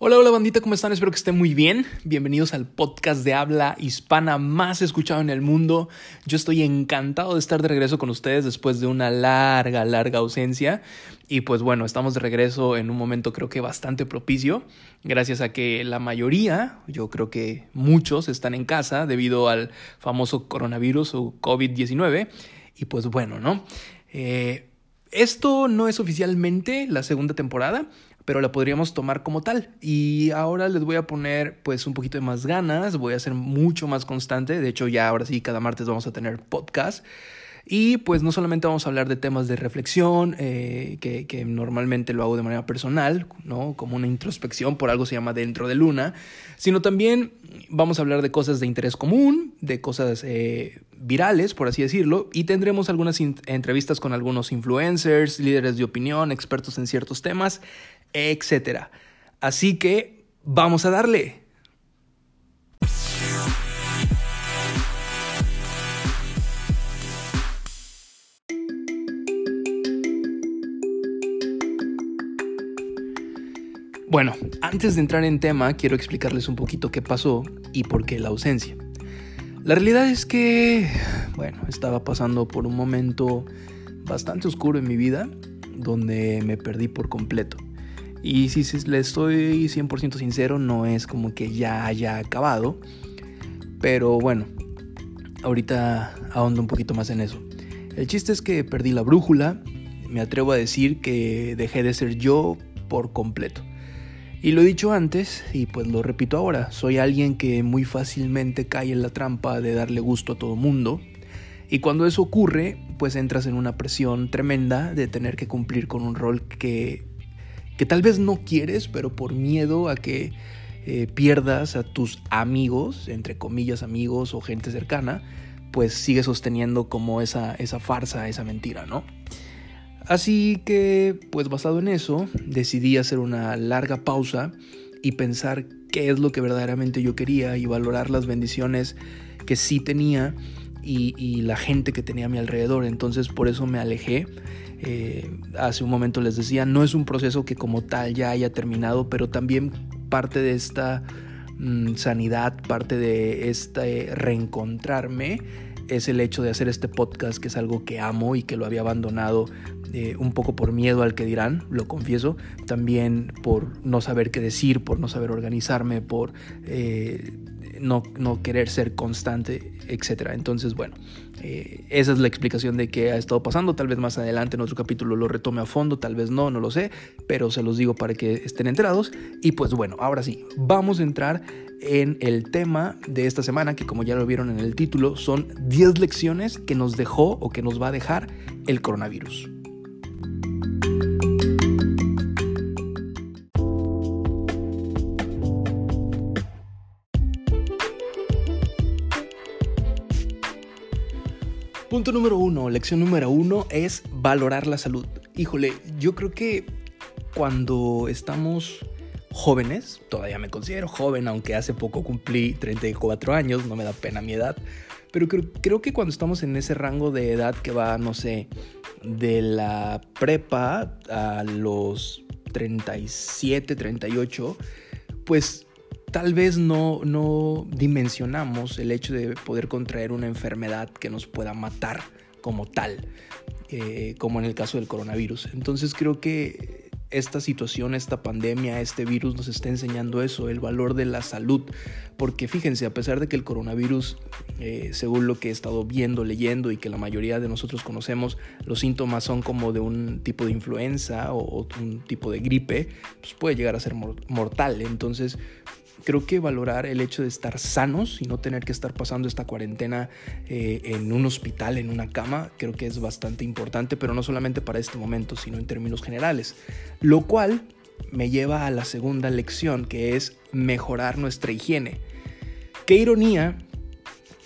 Hola, hola bandita, ¿cómo están? Espero que estén muy bien. Bienvenidos al podcast de habla hispana más escuchado en el mundo. Yo estoy encantado de estar de regreso con ustedes después de una larga, larga ausencia. Y pues bueno, estamos de regreso en un momento creo que bastante propicio, gracias a que la mayoría, yo creo que muchos están en casa debido al famoso coronavirus o COVID-19. Y pues bueno, ¿no? Eh, esto no es oficialmente la segunda temporada, pero la podríamos tomar como tal. Y ahora les voy a poner pues un poquito de más ganas, voy a ser mucho más constante, de hecho ya ahora sí cada martes vamos a tener podcast. Y pues no solamente vamos a hablar de temas de reflexión, eh, que, normalmente lo hago de manera personal, ¿no? Como una introspección, por algo se llama Dentro de Luna, sino también vamos a hablar de cosas de interés común, de cosas eh, virales, por así decirlo, y tendremos algunas entrevistas con algunos influencers, líderes de opinión, expertos en ciertos temas, etc. Así que vamos a darle. Bueno, antes de entrar en tema, quiero explicarles un poquito qué pasó y por qué la ausencia. La realidad es que, bueno, estaba pasando por un momento bastante oscuro en mi vida, donde me perdí por completo. Y si le estoy 100% sincero, no es como que ya haya acabado. Pero bueno, ahorita ahondo un poquito más en eso. El chiste es que perdí la brújula. Me atrevo a decir que dejé de ser yo por completo. Y lo he dicho antes y pues lo repito ahora. Soy alguien que muy fácilmente cae en la trampa de darle gusto a todo mundo. Y cuando eso ocurre, pues entras en una presión tremenda de tener que cumplir con un rol que que tal vez no quieres, pero por miedo a que eh, pierdas a tus amigos, entre comillas amigos o gente cercana, pues sigue sosteniendo como esa, esa farsa, esa mentira, ¿no? Así que, pues basado en eso, decidí hacer una larga pausa y pensar qué es lo que verdaderamente yo quería y valorar las bendiciones que sí tenía y, y la gente que tenía a mi alrededor. Entonces por eso me alejé eh, hace un momento les decía, no es un proceso que como tal ya haya terminado, pero también parte de esta mm, sanidad, parte de este reencontrarme es el hecho de hacer este podcast, que es algo que amo y que lo había abandonado eh, un poco por miedo al que dirán, lo confieso, también por no saber qué decir, por no saber organizarme, por eh, no, no, querer ser constante, etc. Entonces, bueno, eh, esa es la explicación de qué ha estado pasando. Tal vez más adelante en otro capítulo lo retome a fondo, tal vez no, no lo sé, pero se los digo para que estén enterados. Y pues bueno, ahora sí, vamos a entrar en el tema de esta semana, que como ya lo vieron en el título, son 10 lecciones que nos dejó o que nos va a dejar el coronavirus. Número uno, lección número uno es valorar la salud. Híjole, yo creo que cuando estamos jóvenes, todavía me considero joven, aunque hace poco cumplí 34 años, no me da pena mi edad, pero creo, creo que cuando estamos en ese rango de edad que va, no sé, de la prepa a los 37, 38, pues tal vez no, no dimensionamos el hecho de poder contraer una enfermedad que nos pueda matar como tal, eh, como en el caso del coronavirus. Entonces creo que esta situación, esta pandemia, este virus nos está enseñando eso, el valor de la salud. Porque fíjense, a pesar de que el coronavirus, eh, según lo que he estado viendo, leyendo y que la mayoría de nosotros conocemos, los síntomas son como de un tipo de influenza o, un tipo de gripe, pues puede llegar a ser mortal. Entonces, creo que valorar el hecho de estar sanos y no tener que estar pasando esta cuarentena eh, en un hospital, en una cama, creo que es bastante importante, pero no solamente para este momento, sino en términos generales. Lo cual me lleva a la segunda lección, que es mejorar nuestra higiene. Qué ironía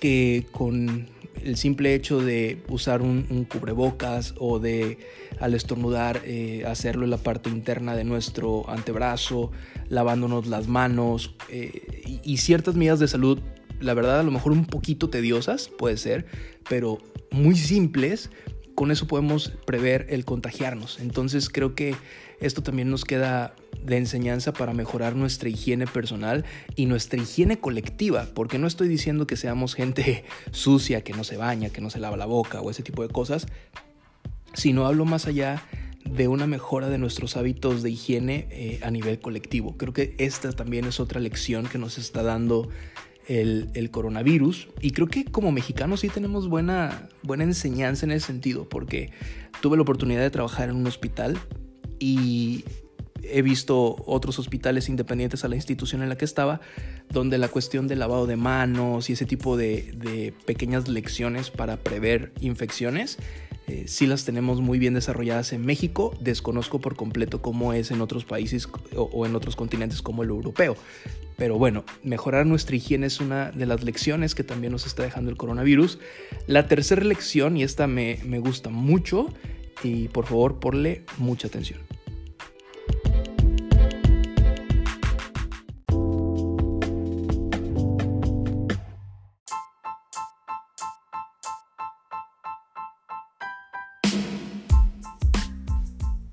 que con el simple hecho de usar un, cubrebocas o de al estornudar eh, hacerlo en la parte interna de nuestro antebrazo, lavándonos las manos eh, y, ciertas medidas de salud, la verdad a lo mejor un poquito tediosas, puede ser, pero muy simples, con eso podemos prever el contagiarnos. Entonces creo que esto también nos queda de enseñanza para mejorar nuestra higiene personal y nuestra higiene colectiva, porque no estoy diciendo que seamos gente sucia, que no se baña, que no se lava la boca o ese tipo de cosas, sino hablo más allá de una mejora de nuestros hábitos de higiene eh, a nivel colectivo. Creo que esta también es otra lección que nos está dando el, el, coronavirus y creo que como mexicanos sí tenemos buena, buena enseñanza en ese sentido porque tuve la oportunidad de trabajar en un hospital y he visto otros hospitales independientes a la institución en la que estaba, donde la cuestión del lavado de manos y ese tipo de, pequeñas lecciones para prever infecciones, eh, sí las tenemos muy bien desarrolladas en México. Desconozco por completo cómo es en otros países o, en otros continentes como el europeo. Pero bueno, mejorar nuestra higiene es una de las lecciones que también nos está dejando el coronavirus. La tercera lección, y esta me, me gusta mucho, y por favor ponle mucha atención.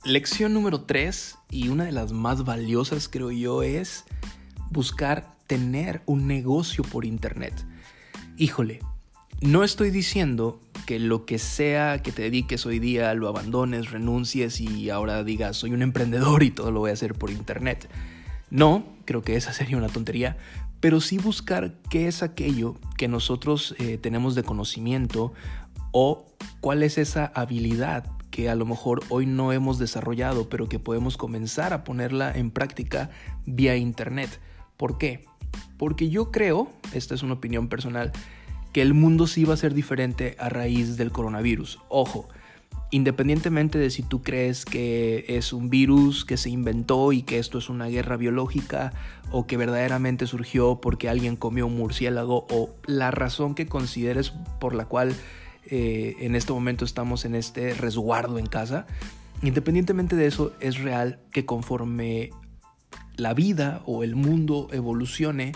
Lección número 3 y una de las más valiosas creo yo es buscar tener un negocio por internet. Híjole, no estoy diciendo que lo que sea que te dediques hoy día lo abandones, renuncies y ahora digas soy un emprendedor y todo lo voy a hacer por internet. No, creo que esa sería una tontería, pero sí buscar qué es aquello que nosotros eh, tenemos de conocimiento o cuál es esa habilidad que a lo mejor hoy no hemos desarrollado, pero que podemos comenzar a ponerla en práctica vía Internet. ¿Por qué? Porque yo creo, esta es una opinión personal, que el mundo sí va a ser diferente a raíz del coronavirus. Ojo, independientemente de si tú crees que es un virus que se inventó y que esto es una guerra biológica o que verdaderamente surgió porque alguien comió un murciélago o la razón que consideres por la cual eh, en este momento estamos en este resguardo en casa, independientemente de eso, es real que conforme la vida o el mundo evolucione,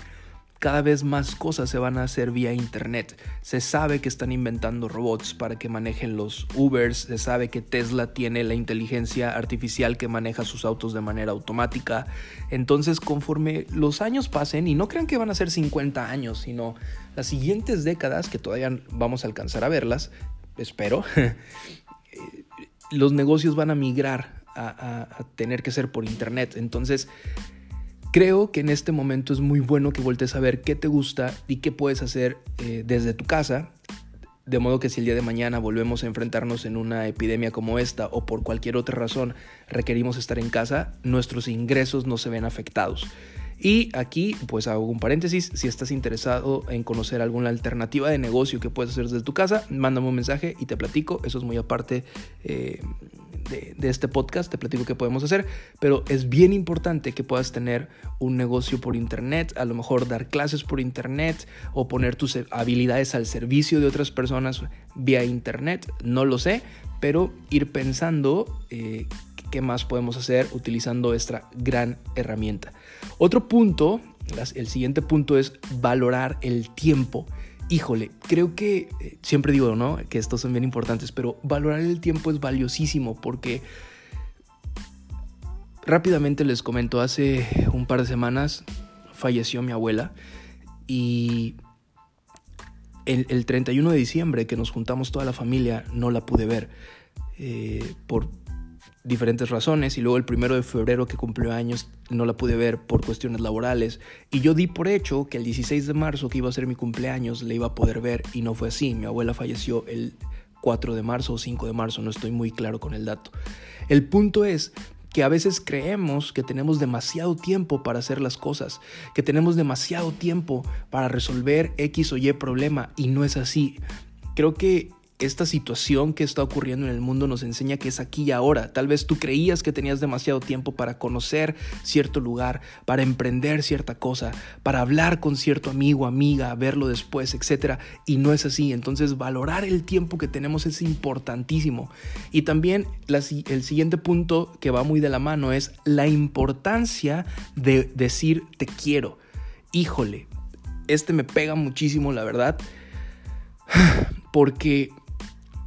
cada vez más cosas se van a hacer vía internet. Se sabe que están inventando robots para que manejen los Ubers, se sabe que Tesla tiene la inteligencia artificial que maneja sus autos de manera automática. Entonces, conforme los años pasen, y no crean que van a ser 50 años, sino las siguientes décadas, que todavía vamos a alcanzar a verlas, espero, los negocios van a migrar a, a tener que ser por internet. Entonces, Creo que en este momento es muy bueno que voltees a ver qué te gusta y qué puedes hacer eh, desde tu casa, de modo que si el día de mañana volvemos a enfrentarnos en una epidemia como esta o por cualquier otra razón requerimos estar en casa, nuestros ingresos no se ven afectados. Y aquí pues hago un paréntesis, si estás interesado en conocer alguna alternativa de negocio que puedes hacer desde tu casa, mándame un mensaje y te platico, eso es muy aparte eh, de, este podcast, te platico qué podemos hacer, pero es bien importante que puedas tener un negocio por internet, a lo mejor dar clases por internet o poner tus habilidades al servicio de otras personas vía internet, no lo sé, pero ir pensando eh, qué más podemos hacer utilizando esta gran herramienta. Otro punto, el siguiente punto es valorar el tiempo híjole, creo que eh, siempre digo, ¿no? Que estos son bien importantes, pero valorar el tiempo es valiosísimo porque rápidamente les comento, hace un par de semanas falleció mi abuela y el, el 31 de diciembre que nos juntamos toda la familia no la pude ver eh, por diferentes razones y luego el primero de febrero que cumplió años no la pude ver por cuestiones laborales y yo di por hecho que el 16 de marzo que iba a ser mi cumpleaños le iba a poder ver y no fue así. Mi abuela falleció el 4 de marzo o 5 de marzo, no estoy muy claro con el dato. El punto es que a veces creemos que tenemos demasiado tiempo para hacer las cosas, que tenemos demasiado tiempo para resolver X o Y problema y no es así. Creo que esta situación que está ocurriendo en el mundo nos enseña que es aquí y ahora. Tal vez tú creías que tenías demasiado tiempo para conocer cierto lugar, para emprender cierta cosa, para hablar con cierto amigo, amiga, verlo después, etc. Y no es así. Entonces valorar el tiempo que tenemos es importantísimo. Y también el siguiente punto que va muy de la mano es la importancia de decir te quiero. Híjole, este me pega muchísimo, la verdad. Porque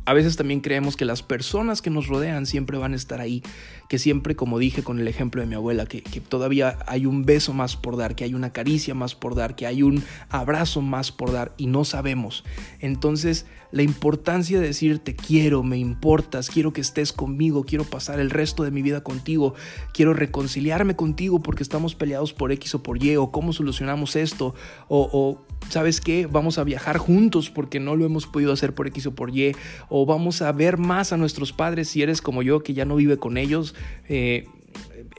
A veces también creemos que las personas que nos rodean siempre van a estar ahí, que siempre, como dije con el ejemplo de mi abuela, que, todavía hay un beso más por dar, que hay una caricia más por dar, que hay un abrazo más por dar y no sabemos. Entonces, la importancia de decir te quiero, me importas, quiero que estés conmigo, quiero pasar el resto de mi vida contigo, quiero reconciliarme contigo porque estamos peleados por X o por Y, o cómo solucionamos esto, o, ¿sabes qué? Vamos a viajar juntos porque no lo hemos podido hacer por X o por Y, o vamos a ver más a nuestros padres si eres como yo que ya no vive con ellos. Eh,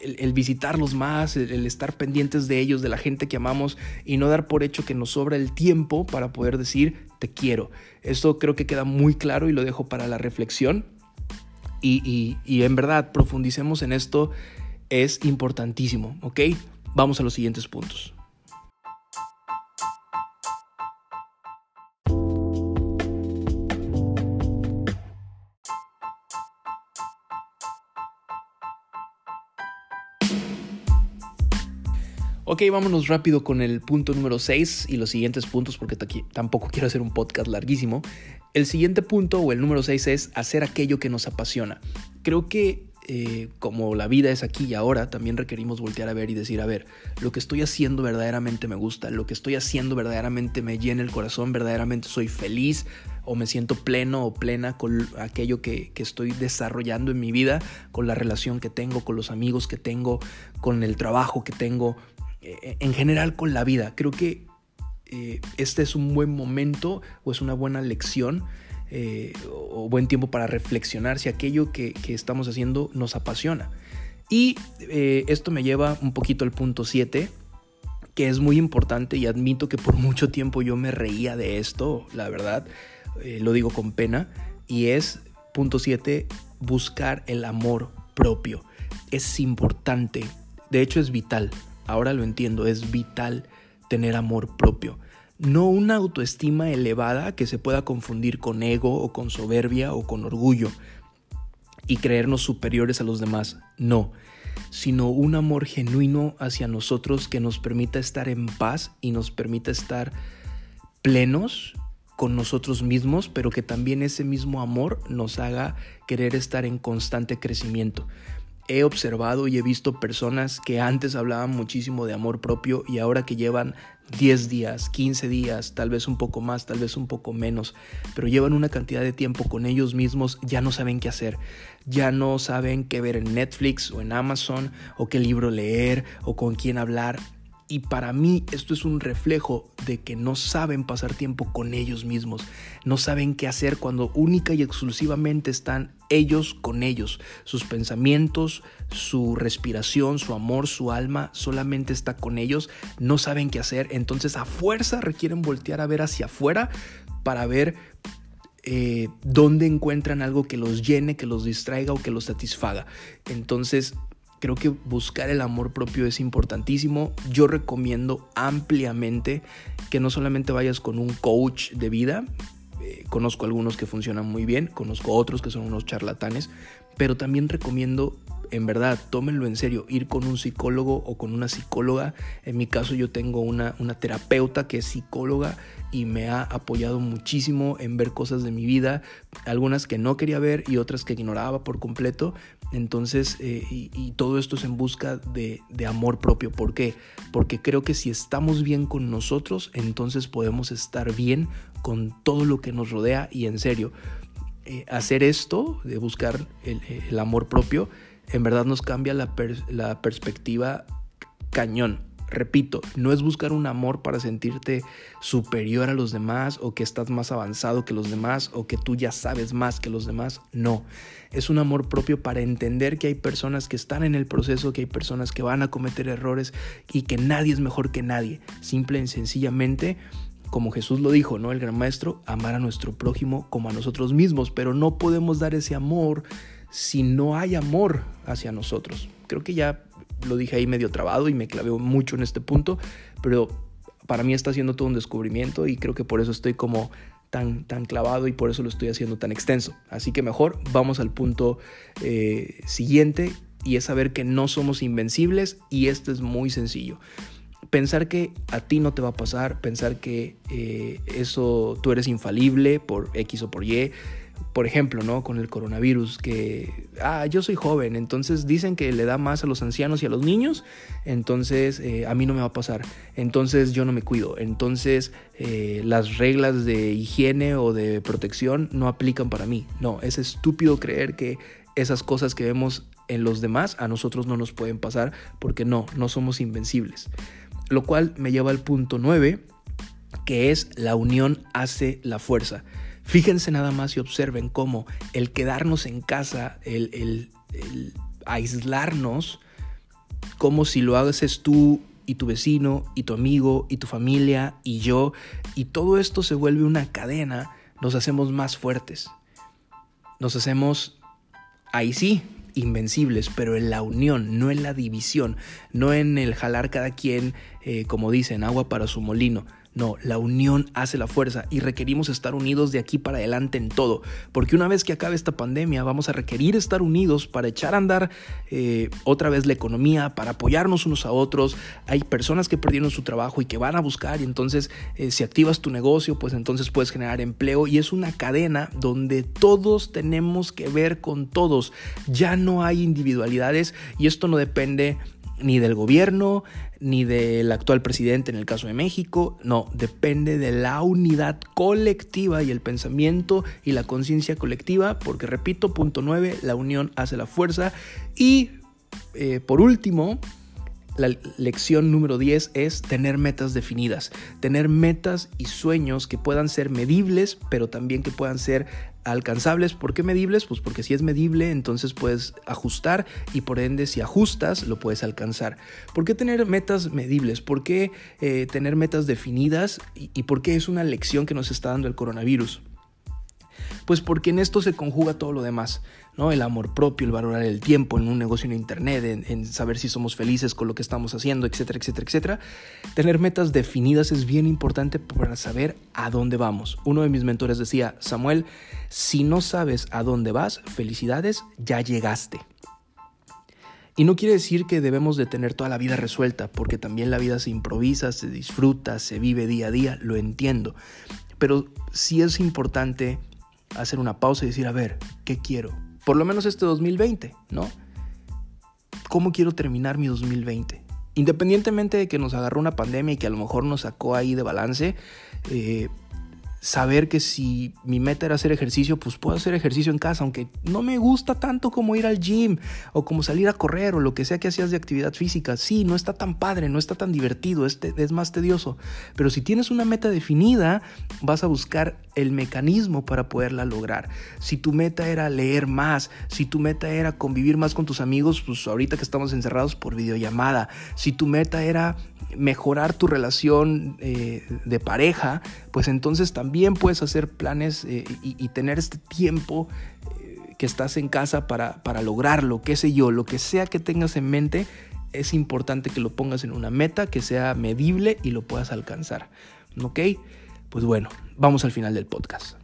el, visitarlos más, el, estar pendientes de ellos, de la gente que amamos y no dar por hecho que nos sobra el tiempo para poder decir te quiero. Esto creo que queda muy claro y lo dejo para la reflexión. Y, y en verdad, profundicemos en esto, es importantísimo, ¿ok? Vamos a los siguientes puntos. Ok, vámonos rápido con el punto número 6 y los siguientes puntos porque tampoco quiero hacer un podcast larguísimo. El siguiente punto o el número 6 es hacer aquello que nos apasiona. Creo que eh, como la vida es aquí y ahora, también requerimos voltear a ver y decir, a ver, lo que estoy haciendo verdaderamente me gusta, lo que estoy haciendo verdaderamente me llena el corazón, verdaderamente soy feliz o me siento pleno o plena con aquello que, que estoy desarrollando en mi vida, con la relación que tengo, con los amigos que tengo, con el trabajo que tengo, eh, en general con la vida. Creo que eh, este es un buen momento o es una buena lección eh, o buen tiempo para reflexionar si aquello que, estamos haciendo nos apasiona. Y esto me lleva un poquito al punto 7, que es muy importante y admito que por mucho tiempo yo me reía de esto, la verdad, lo digo con pena, y es punto 7, buscar el amor propio. Es importante, de hecho es vital ahora lo entiendo, es vital tener amor propio. No una autoestima elevada que se pueda confundir con ego o con soberbia o con orgullo y creernos superiores a los demás, no, sino un amor genuino hacia nosotros que nos permita estar en paz y nos permita estar plenos con nosotros mismos, pero que también ese mismo amor nos haga querer estar en constante crecimiento he observado y he visto personas que antes hablaban muchísimo de amor propio y ahora que llevan 10 días, 15 días, tal vez un poco más, tal vez un poco menos, pero llevan una cantidad de tiempo con ellos mismos, ya no saben qué hacer, ya no saben qué ver en Netflix o en Amazon o qué libro leer o con quién hablar. Y para mí esto es un reflejo de que no saben pasar tiempo con ellos mismos, no saben qué hacer cuando única y exclusivamente están ellos con ellos. Sus pensamientos, su respiración, su amor, su alma solamente está con ellos, no saben qué hacer, entonces a fuerza requieren voltear a ver hacia afuera para ver eh, dónde encuentran algo que los llene, que los distraiga o que los satisfaga. Entonces Creo que buscar el amor propio es importantísimo. Yo recomiendo ampliamente que no solamente vayas con un coach de vida, eh, conozco algunos que funcionan muy bien, conozco otros que son unos charlatanes, pero también recomiendo en verdad, tómenlo en serio, ir con un psicólogo o con una psicóloga. En mi caso yo tengo una, una terapeuta que es psicóloga y me ha apoyado muchísimo en ver cosas de mi vida, algunas que no quería ver y otras que ignoraba por completo. Entonces, eh, y, todo esto es en busca de, amor propio. ¿Por qué? Porque creo que si estamos bien con nosotros, entonces podemos estar bien con todo lo que nos rodea y en serio. Eh, hacer esto, de buscar el, amor propio, en verdad nos cambia la, la perspectiva cañón. Repito, no es buscar un amor para sentirte superior a los demás o que estás más avanzado que los demás o que tú ya sabes más que los demás. No, es un amor propio para entender que hay personas que están en el proceso, que hay personas que van a cometer errores y que nadie es mejor que nadie. Simple y sencillamente como Jesús lo dijo, ¿no? El gran maestro, amar a nuestro prójimo como a nosotros mismos, pero no podemos dar ese amor si no hay amor hacia nosotros. Creo que ya lo dije ahí medio trabado y me clavé mucho en este punto, pero para mí está siendo todo un descubrimiento y creo que por eso estoy como tan, tan clavado y por eso lo estoy haciendo tan extenso. Así que mejor vamos al punto eh, siguiente y es saber que no somos invencibles y esto es muy sencillo. Pensar que a ti no te va a pasar, pensar que eh, eso tú eres infalible por X o por Y, por ejemplo, ¿no? Con el coronavirus, que, ah, yo soy joven, entonces dicen que le da más a los ancianos y a los niños, entonces eh, a mí no me va a pasar, entonces yo no me cuido, entonces eh, las reglas de higiene o de protección no aplican para mí. No, es estúpido creer que esas cosas que vemos en los demás a nosotros no nos pueden pasar, porque no, no somos invencibles. Lo cual me lleva al punto 9, que es la unión hace la fuerza. Fíjense nada más y observen cómo el quedarnos en casa, el, aislarnos, como si lo haces tú y tu vecino y tu amigo y tu familia y yo, y todo esto se vuelve una cadena, nos hacemos más fuertes. Nos hacemos, ahí sí, invencibles, pero en la unión, no en la división, no en el jalar cada quien, eh, como dicen, agua para su molino. No, la unión hace la fuerza y requerimos estar unidos de aquí para adelante en todo, porque una vez que acabe esta pandemia vamos a requerir estar unidos para echar a andar eh, otra vez la economía, para apoyarnos unos a otros. Hay personas que perdieron su trabajo y que van a buscar y entonces eh, si activas tu negocio, pues entonces puedes generar empleo y es una cadena donde todos tenemos que ver con todos. Ya no hay individualidades y esto no depende ni del gobierno, ni del actual presidente en el caso de México, no, depende de la unidad colectiva y el pensamiento y la conciencia colectiva, porque repito, punto 9, la unión hace la fuerza. Y eh, por último, la lección número 10 es tener metas definidas, tener metas y sueños que puedan ser medibles, pero también que puedan ser alcanzables. ¿Por qué medibles? Pues porque si es medible, entonces puedes ajustar y por ende si ajustas, lo puedes alcanzar. ¿Por qué tener metas medibles? ¿Por qué eh, tener metas definidas? ¿Y, ¿Y por qué es una lección que nos está dando el coronavirus? Pues porque en esto se conjuga todo lo demás. El amor propio, el valorar el tiempo en un negocio en internet, en, saber si somos felices con lo que estamos haciendo, etcétera, etcétera, etcétera. Tener metas definidas es bien importante para saber a dónde vamos. Uno de mis mentores decía, Samuel, si no sabes a dónde vas, felicidades, ya llegaste. Y no quiere decir que debemos de tener toda la vida resuelta, porque también la vida se improvisa, se disfruta, se vive día a día, lo entiendo. Pero sí es importante hacer una pausa y decir, a ver, ¿qué quiero? por lo menos este 2020, ¿no? ¿Cómo quiero terminar mi 2020? Independientemente de que nos agarró una pandemia y que a lo mejor nos sacó ahí de balance, eh, saber que si mi meta era hacer ejercicio, pues puedo hacer ejercicio en casa, aunque no me gusta tanto como ir al gym o como salir a correr o lo que sea que hacías de actividad física. Sí, no está tan padre, no está tan divertido, es, es más tedioso. Pero si tienes una meta definida, vas a buscar el mecanismo para poderla lograr. Si tu meta era leer más, si tu meta era convivir más con tus amigos, pues ahorita que estamos encerrados por videollamada, si tu meta era mejorar tu relación eh, de pareja, pues entonces también puedes hacer planes eh, y, tener este tiempo eh, que estás en casa para, para lograrlo, qué sé yo, lo que sea que tengas en mente, es importante que lo pongas en una meta que sea medible y lo puedas alcanzar. ¿Ok? Pues bueno, vamos al final del podcast.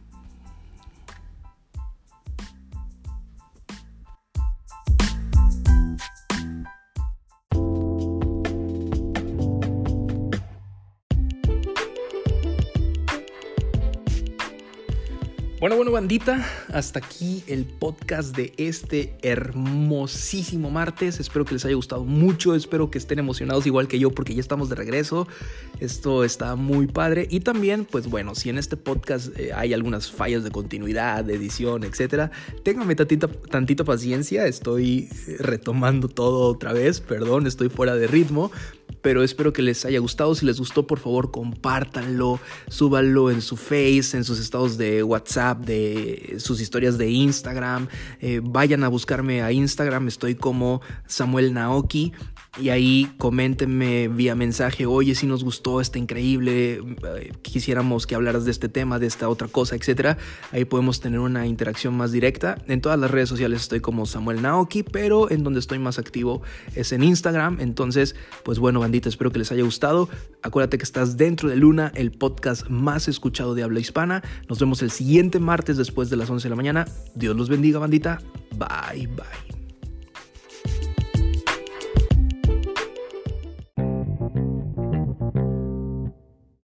Bueno, bueno, bandita, hasta aquí el podcast de este hermosísimo martes. Espero que les haya gustado mucho, espero que estén emocionados igual que yo porque ya estamos de regreso. Esto está muy padre. Y también, pues bueno, si en este podcast eh, hay algunas fallas de continuidad, de edición, etcétera, ténganme tantita, tantita paciencia. Estoy retomando todo otra vez, perdón, estoy fuera de ritmo pero espero que les haya gustado. Si les gustó, por favor, compártanlo, súbanlo en su face, en sus estados de WhatsApp, de sus historias de Instagram. Eh, vayan a buscarme a Instagram, estoy como Samuel Naoki y ahí coméntenme vía mensaje, oye, si nos gustó, está increíble, eh, quisiéramos que hablaras de este tema, de esta otra cosa, etc. Ahí podemos tener una interacción más directa. En todas las redes sociales estoy como Samuel Naoki, pero en donde estoy más activo es en Instagram. Entonces, pues bueno, bandita, espero que les haya gustado. Acuérdate que estás dentro de Luna, el podcast más escuchado de habla hispana. Nos vemos el siguiente martes después de las 11 de la mañana. Dios los bendiga, bandita. Bye, bye.